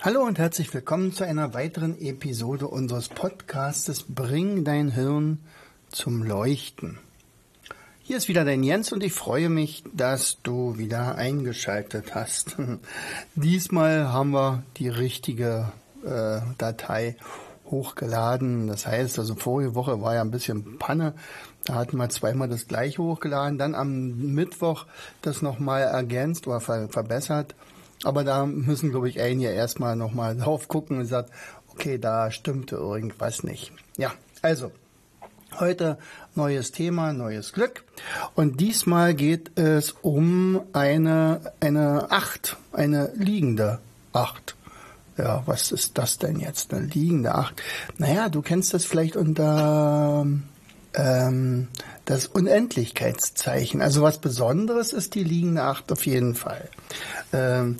Hallo und herzlich willkommen zu einer weiteren Episode unseres Podcastes Bring dein Hirn zum Leuchten. Hier ist wieder dein Jens und ich freue mich, dass du wieder eingeschaltet hast. Diesmal haben wir die richtige äh, Datei hochgeladen. Das heißt, also vorige Woche war ja ein bisschen Panne. Da hatten wir zweimal das gleiche hochgeladen, dann am Mittwoch das nochmal ergänzt oder ver verbessert. Aber da müssen, glaube ich, einige erstmal nochmal drauf gucken und sagen, okay, da stimmte irgendwas nicht. Ja, also, heute neues Thema, neues Glück. Und diesmal geht es um eine, eine Acht, eine liegende Acht. Ja, was ist das denn jetzt? Eine liegende Acht. Naja, du kennst das vielleicht unter ähm, das Unendlichkeitszeichen. Also was Besonderes ist die liegende Acht auf jeden Fall. Ähm,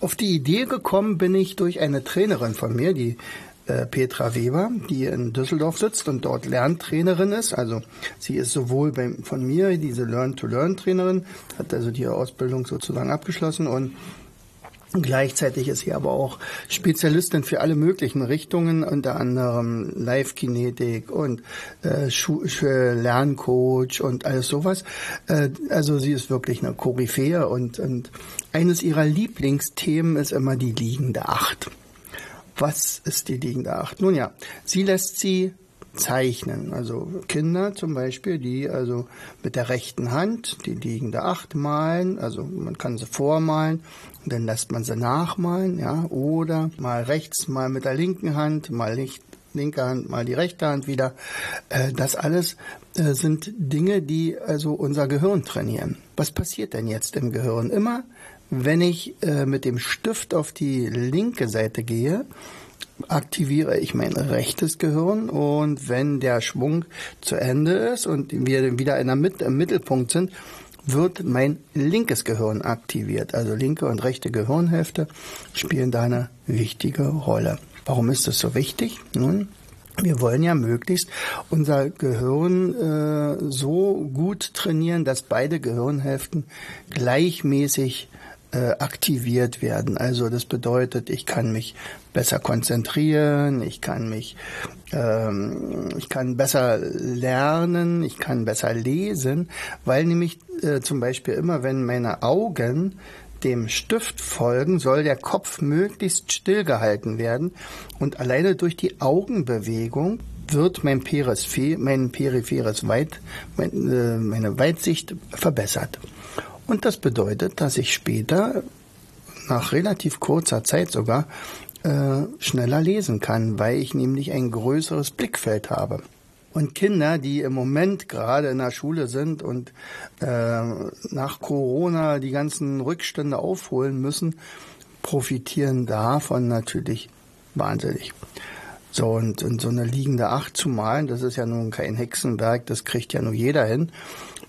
auf die Idee gekommen bin ich durch eine Trainerin von mir, die äh, Petra Weber, die in Düsseldorf sitzt und dort Lerntrainerin ist. Also sie ist sowohl bei, von mir diese Learn-to-Learn-Trainerin, hat also die Ausbildung sozusagen abgeschlossen und Gleichzeitig ist sie aber auch Spezialistin für alle möglichen Richtungen, unter anderem Live-Kinetik und äh, Lerncoach und alles sowas. Äh, also sie ist wirklich eine Koryphäe und, und eines ihrer Lieblingsthemen ist immer die liegende Acht. Was ist die liegende Acht? Nun ja, sie lässt sie zeichnen. Also Kinder zum Beispiel, die also mit der rechten Hand die liegende Acht malen, also man kann sie vormalen dann lässt man sie nachmalen, ja, oder mal rechts, mal mit der linken Hand, mal nicht linke Hand, mal die rechte Hand wieder. Äh, das alles äh, sind Dinge, die also unser Gehirn trainieren. Was passiert denn jetzt im Gehirn? Immer, wenn ich äh, mit dem Stift auf die linke Seite gehe, aktiviere ich mein rechtes Gehirn und wenn der Schwung zu Ende ist und wir wieder in der Mitte, im Mittelpunkt sind, wird mein linkes Gehirn aktiviert. Also linke und rechte Gehirnhälfte spielen da eine wichtige Rolle. Warum ist das so wichtig? Nun, wir wollen ja möglichst unser Gehirn äh, so gut trainieren, dass beide Gehirnhälften gleichmäßig äh, aktiviert werden. Also das bedeutet, ich kann mich besser konzentrieren, ich kann mich, ähm, ich kann besser lernen, ich kann besser lesen, weil nämlich äh, zum Beispiel immer, wenn meine Augen dem Stift folgen, soll der Kopf möglichst stillgehalten werden und alleine durch die Augenbewegung wird mein, Perisphä mein peripheres Weit, äh, meine Weitsicht verbessert. Und das bedeutet, dass ich später, nach relativ kurzer Zeit sogar, äh, schneller lesen kann, weil ich nämlich ein größeres Blickfeld habe. Und Kinder, die im Moment gerade in der Schule sind und äh, nach Corona die ganzen Rückstände aufholen müssen, profitieren davon natürlich wahnsinnig. So, und, und so eine liegende Acht zu malen, das ist ja nun kein Hexenwerk, das kriegt ja nur jeder hin.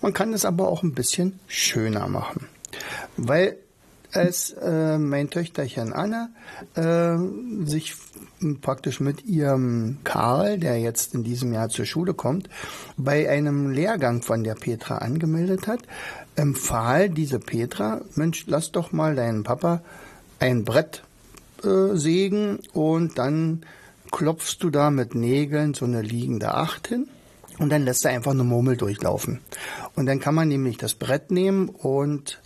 Man kann es aber auch ein bisschen schöner machen. Weil es äh, mein Töchterchen Anne äh, sich praktisch mit ihrem Karl, der jetzt in diesem Jahr zur Schule kommt, bei einem Lehrgang von der Petra angemeldet hat, empfahl diese Petra, Mensch, lass doch mal deinen Papa ein Brett äh, sägen und dann klopfst du da mit Nägeln so eine liegende Acht hin und dann lässt er einfach eine Murmel durchlaufen. Und dann kann man nämlich das Brett nehmen und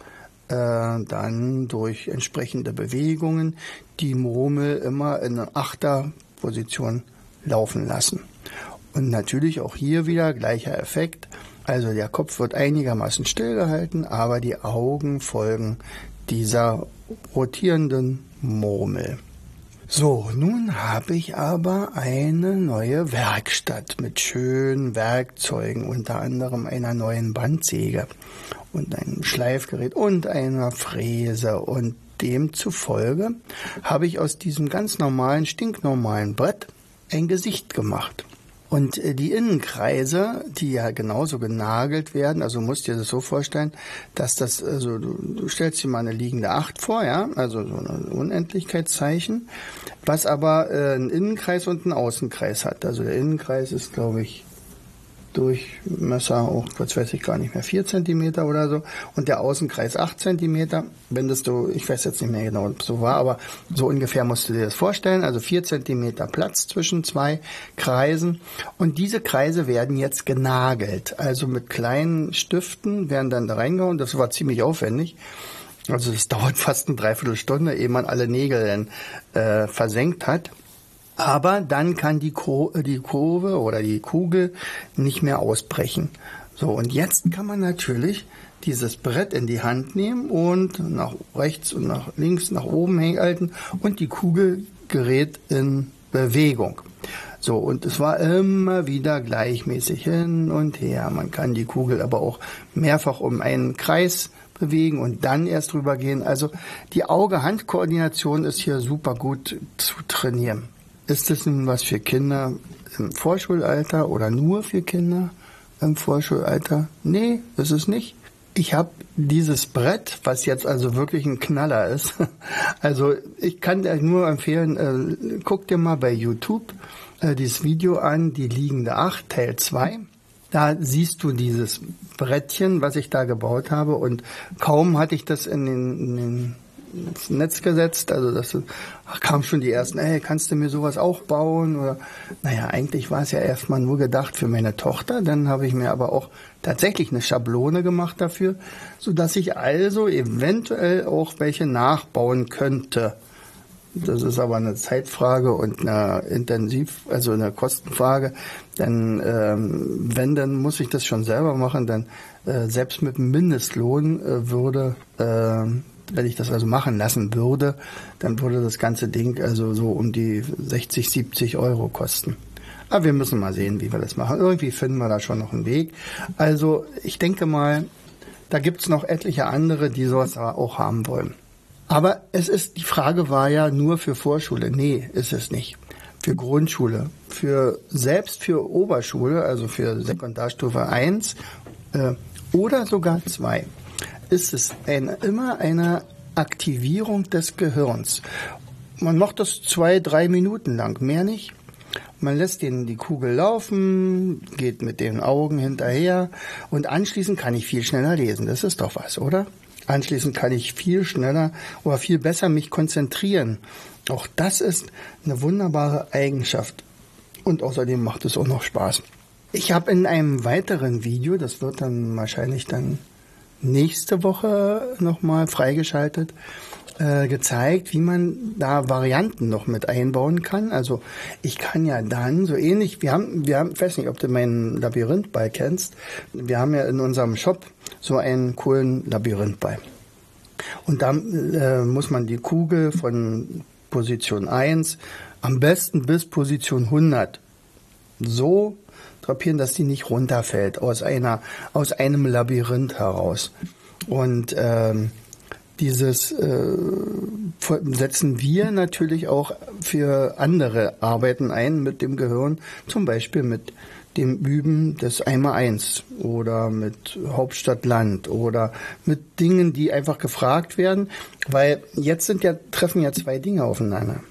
äh, dann durch entsprechende Bewegungen die Murmel immer in eine Achterposition laufen lassen. Und natürlich auch hier wieder gleicher Effekt. Also der Kopf wird einigermaßen stillgehalten, aber die Augen folgen dieser rotierenden Murmel. So, nun habe ich aber eine neue Werkstatt mit schönen Werkzeugen, unter anderem einer neuen Bandsäge und einem Schleifgerät und einer Fräse und demzufolge habe ich aus diesem ganz normalen, stinknormalen Brett ein Gesicht gemacht. Und äh, die Innenkreise, die ja genauso genagelt werden, also musst dir das so vorstellen, dass das, also du, du stellst dir mal eine liegende Acht vor, ja, also so ein Unendlichkeitszeichen, was aber äh, einen Innenkreis und einen Außenkreis hat. Also der Innenkreis ist, glaube ich, Durchmesser auch, was weiß ich gar nicht mehr, 4 cm oder so und der Außenkreis 8 cm. Wenn das so, ich weiß jetzt nicht mehr genau, ob so war, aber so ungefähr musst du dir das vorstellen. Also 4 cm Platz zwischen zwei Kreisen und diese Kreise werden jetzt genagelt. Also mit kleinen Stiften werden dann da reingehauen. Das war ziemlich aufwendig. Also es dauert fast eine Dreiviertelstunde, ehe man alle Nägel äh, versenkt hat. Aber dann kann die, Kur die Kurve oder die Kugel nicht mehr ausbrechen. So, und jetzt kann man natürlich dieses Brett in die Hand nehmen und nach rechts und nach links, nach oben halten und die Kugel gerät in Bewegung. So, und es war immer wieder gleichmäßig hin und her. Man kann die Kugel aber auch mehrfach um einen Kreis bewegen und dann erst drüber gehen. Also die Auge-Hand-Koordination ist hier super gut zu trainieren. Ist das nun was für Kinder im Vorschulalter oder nur für Kinder im Vorschulalter? Nee, ist es nicht. Ich habe dieses Brett, was jetzt also wirklich ein Knaller ist. Also ich kann dir nur empfehlen, äh, guck dir mal bei YouTube äh, dieses Video an, die liegende Acht, Teil 2. Da siehst du dieses Brettchen, was ich da gebaut habe und kaum hatte ich das in den, in den ins Netz gesetzt. Also das ach, kam schon die ersten, ey, kannst du mir sowas auch bauen? Oder naja, eigentlich war es ja erstmal nur gedacht für meine Tochter. Dann habe ich mir aber auch tatsächlich eine Schablone gemacht dafür, so dass ich also eventuell auch welche nachbauen könnte. Das ist aber eine Zeitfrage und eine Intensiv, also eine Kostenfrage. Denn ähm, wenn, dann muss ich das schon selber machen. Denn äh, selbst mit Mindestlohn äh, würde äh, wenn ich das also machen lassen würde, dann würde das ganze Ding also so um die 60, 70 Euro kosten. Aber wir müssen mal sehen, wie wir das machen. Irgendwie finden wir da schon noch einen Weg. Also ich denke mal, da gibt's noch etliche andere, die sowas auch haben wollen. Aber es ist, die Frage war ja nur für Vorschule. Nee, ist es nicht. Für Grundschule. Für, selbst für Oberschule, also für Sekundarstufe 1 äh, oder sogar 2 ist es ein, immer eine Aktivierung des Gehirns. Man macht das zwei, drei Minuten lang, mehr nicht. Man lässt den die Kugel laufen, geht mit den Augen hinterher und anschließend kann ich viel schneller lesen. Das ist doch was, oder? Anschließend kann ich viel schneller oder viel besser mich konzentrieren. Auch das ist eine wunderbare Eigenschaft. Und außerdem macht es auch noch Spaß. Ich habe in einem weiteren Video, das wird dann wahrscheinlich dann nächste Woche nochmal freigeschaltet, äh, gezeigt, wie man da Varianten noch mit einbauen kann. Also ich kann ja dann so ähnlich, wir haben, wir haben, ich weiß nicht, ob du meinen Labyrinthball kennst. Wir haben ja in unserem Shop so einen coolen Labyrinthball. Und da äh, muss man die Kugel von Position 1 am besten bis Position 100 so drapieren, dass die nicht runterfällt aus einer aus einem Labyrinth heraus. Und ähm, dieses äh, setzen wir natürlich auch für andere Arbeiten ein mit dem Gehirn, zum Beispiel mit dem Üben des Einmal-Eins oder mit Hauptstadt-Land oder mit Dingen, die einfach gefragt werden, weil jetzt sind ja, treffen ja zwei Dinge aufeinander.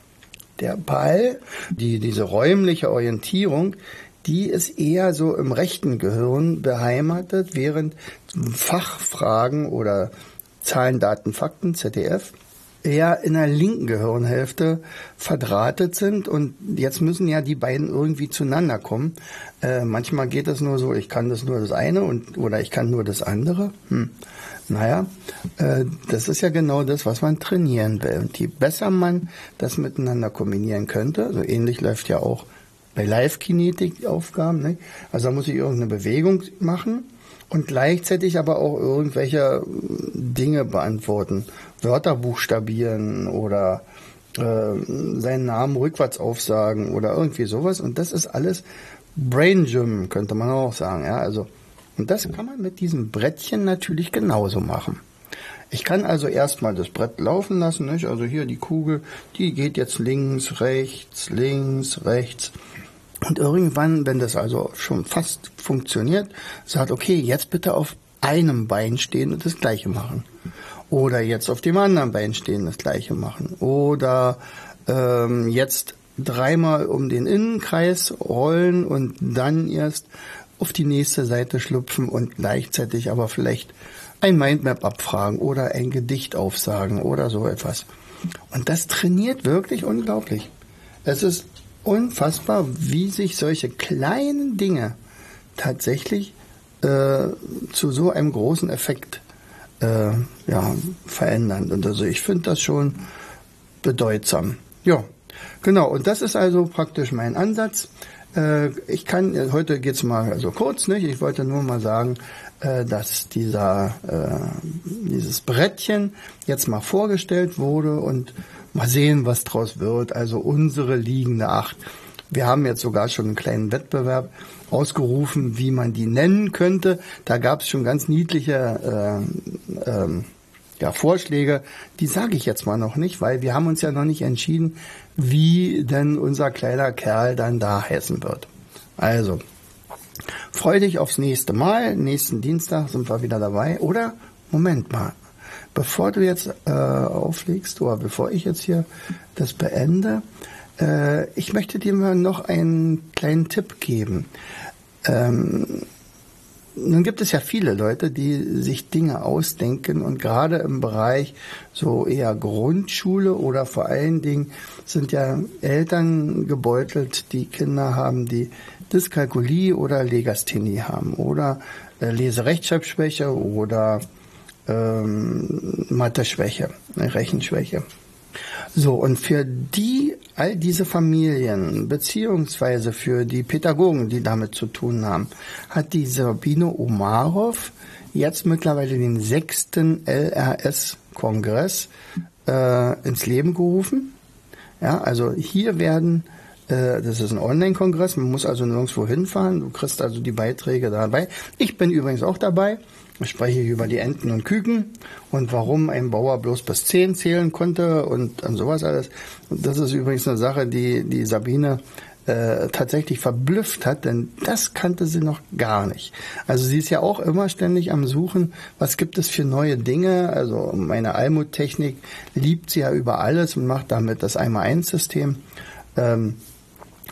Der Ball, die, diese räumliche Orientierung, die ist eher so im rechten Gehirn beheimatet, während Fachfragen oder Zahlen, Daten, Fakten, ZDF, eher in der linken Gehirnhälfte verdrahtet sind und jetzt müssen ja die beiden irgendwie zueinander kommen. Äh, manchmal geht es nur so, ich kann das nur das eine und oder ich kann nur das andere. Hm. Naja, äh, das ist ja genau das, was man trainieren will. Und je besser man das miteinander kombinieren könnte, so ähnlich läuft ja auch bei Live-Kinetik-Aufgaben. Ne? Also da muss ich irgendeine Bewegung machen und gleichzeitig aber auch irgendwelche Dinge beantworten. Wörter buchstabieren oder äh, seinen Namen rückwärts aufsagen oder irgendwie sowas. Und das ist alles Brain Gym, könnte man auch sagen. Ja, also, und das kann man mit diesem Brettchen natürlich genauso machen. Ich kann also erstmal das Brett laufen lassen, nicht? also hier die Kugel, die geht jetzt links, rechts, links, rechts. Und irgendwann, wenn das also schon fast funktioniert, sagt, okay, jetzt bitte auf einem Bein stehen und das gleiche machen. Oder jetzt auf dem anderen Bein stehen, das gleiche machen. Oder ähm, jetzt dreimal um den Innenkreis rollen und dann erst auf die nächste Seite schlüpfen und gleichzeitig aber vielleicht ein Mindmap abfragen oder ein Gedicht aufsagen oder so etwas. Und das trainiert wirklich unglaublich. Es ist unfassbar, wie sich solche kleinen Dinge tatsächlich äh, zu so einem großen Effekt äh, ja, verändern. Und also ich finde das schon bedeutsam. Ja, genau. Und das ist also praktisch mein Ansatz. Äh, ich kann, heute geht's mal also kurz, nicht? Ich wollte nur mal sagen, äh, dass dieser, äh, dieses Brettchen jetzt mal vorgestellt wurde und mal sehen, was draus wird. Also unsere liegende Acht. Wir haben jetzt sogar schon einen kleinen Wettbewerb ausgerufen, wie man die nennen könnte. Da gab es schon ganz niedliche äh, ähm, ja, Vorschläge. Die sage ich jetzt mal noch nicht, weil wir haben uns ja noch nicht entschieden, wie denn unser kleiner Kerl dann da heißen wird. Also, freu dich aufs nächste Mal. Nächsten Dienstag sind wir wieder dabei. Oder, Moment mal, bevor du jetzt äh, auflegst oder bevor ich jetzt hier das beende, äh, ich möchte dir mal noch einen kleinen Tipp geben. Ähm, nun gibt es ja viele Leute, die sich Dinge ausdenken und gerade im Bereich so eher Grundschule oder vor allen Dingen sind ja Eltern gebeutelt, die Kinder haben, die Dyskalkulie oder Legasthenie haben oder äh, Leserechtschreibschwäche oder ähm, Mathe-Schwäche, Rechenschwäche. So, und für die, all diese Familien, beziehungsweise für die Pädagogen, die damit zu tun haben, hat die Sabine Omarov jetzt mittlerweile den sechsten LRS-Kongress äh, ins Leben gerufen. Ja, also hier werden äh, das ist ein Online-Kongress, man muss also nirgendwo hinfahren. Du kriegst also die Beiträge dabei. Ich bin übrigens auch dabei. Ich spreche über die Enten und Küken und warum ein Bauer bloß bis zehn zählen konnte und, und sowas alles. Das ist übrigens eine Sache, die die Sabine äh, tatsächlich verblüfft hat, denn das kannte sie noch gar nicht. Also sie ist ja auch immer ständig am Suchen, was gibt es für neue Dinge. Also meine Almut-Technik liebt sie ja über alles und macht damit das Einmal-Eins-System. Ähm,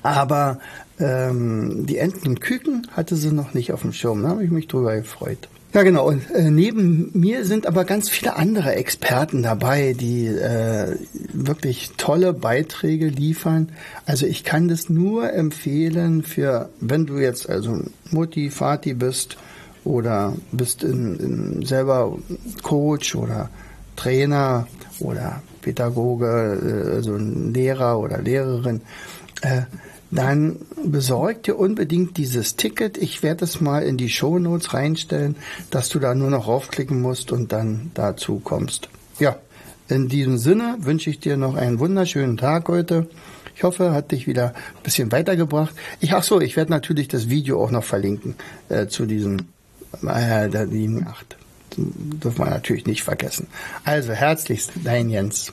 aber ähm, die Enten und Küken hatte sie noch nicht auf dem Schirm. Da habe ich mich drüber gefreut. Ja, genau. Und äh, neben mir sind aber ganz viele andere Experten dabei, die äh, wirklich tolle Beiträge liefern. Also ich kann das nur empfehlen für, wenn du jetzt also Mutti, Vati bist oder bist in, in selber Coach oder Trainer oder Pädagoge, äh, also ein Lehrer oder Lehrerin. Äh, dann besorg dir unbedingt dieses Ticket. Ich werde es mal in die Show Notes reinstellen, dass du da nur noch raufklicken musst und dann dazu kommst. Ja, in diesem Sinne wünsche ich dir noch einen wunderschönen Tag heute. Ich hoffe, hat dich wieder ein bisschen weitergebracht. Ich, ach so, ich werde natürlich das Video auch noch verlinken äh, zu diesem äh, der Linie 8. Dürfen wir natürlich nicht vergessen. Also herzlichst, dein Jens.